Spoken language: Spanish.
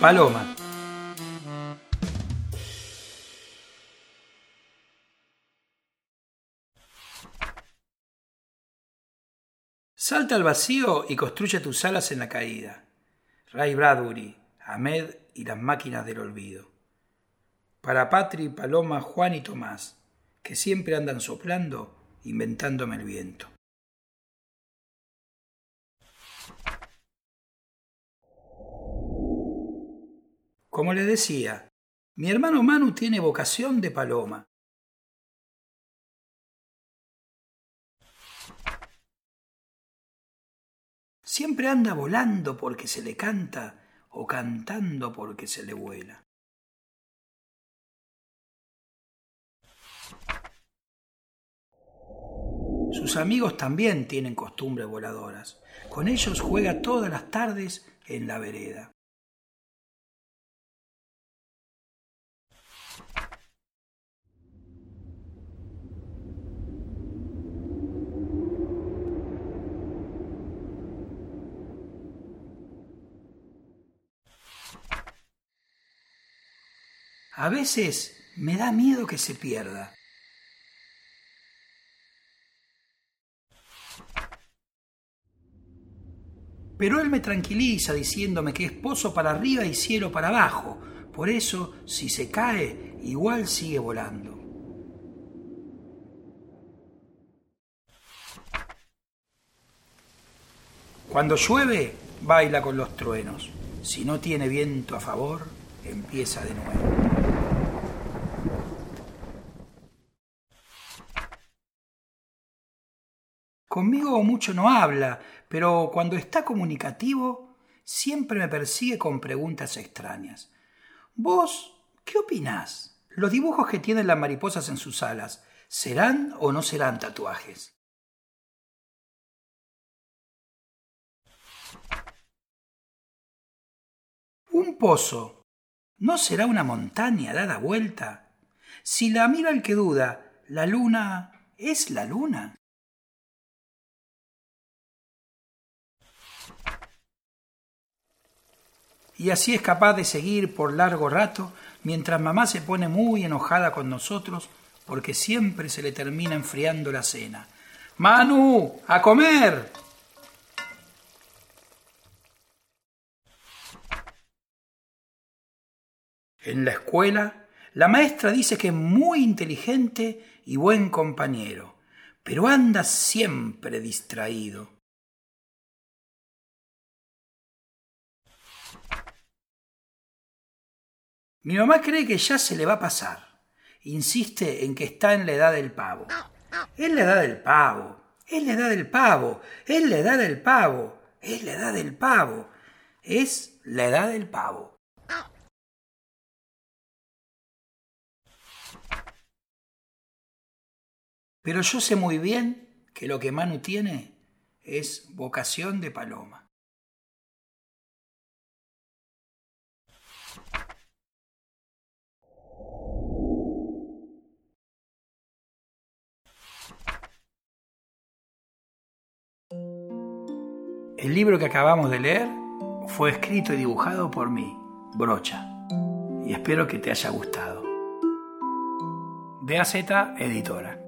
Paloma. Salta al vacío y construye tus alas en la caída. Ray Bradbury, Ahmed y las máquinas del olvido. Para Patri, Paloma, Juan y Tomás, que siempre andan soplando, inventándome el viento. Como le decía, mi hermano Manu tiene vocación de paloma. Siempre anda volando porque se le canta o cantando porque se le vuela. Sus amigos también tienen costumbres voladoras. Con ellos juega todas las tardes en la vereda. A veces me da miedo que se pierda. Pero él me tranquiliza diciéndome que es pozo para arriba y cielo para abajo. Por eso, si se cae, igual sigue volando. Cuando llueve, baila con los truenos. Si no tiene viento a favor, empieza de nuevo. Conmigo mucho no habla, pero cuando está comunicativo siempre me persigue con preguntas extrañas. ¿Vos qué opinás? ¿Los dibujos que tienen las mariposas en sus alas serán o no serán tatuajes? Un pozo ¿No será una montaña dada vuelta? Si la mira el que duda, la luna es la luna. Y así es capaz de seguir por largo rato mientras mamá se pone muy enojada con nosotros porque siempre se le termina enfriando la cena. Manu, a comer. En la escuela, la maestra dice que es muy inteligente y buen compañero, pero anda siempre distraído. Mi mamá cree que ya se le va a pasar. Insiste en que está en la edad del pavo. Es la edad del pavo. Es la edad del pavo. Es la edad del pavo. Es la edad del pavo. Es la edad del pavo. Pero yo sé muy bien que lo que Manu tiene es vocación de paloma. El libro que acabamos de leer fue escrito y dibujado por mí, Brocha, y espero que te haya gustado. Editora.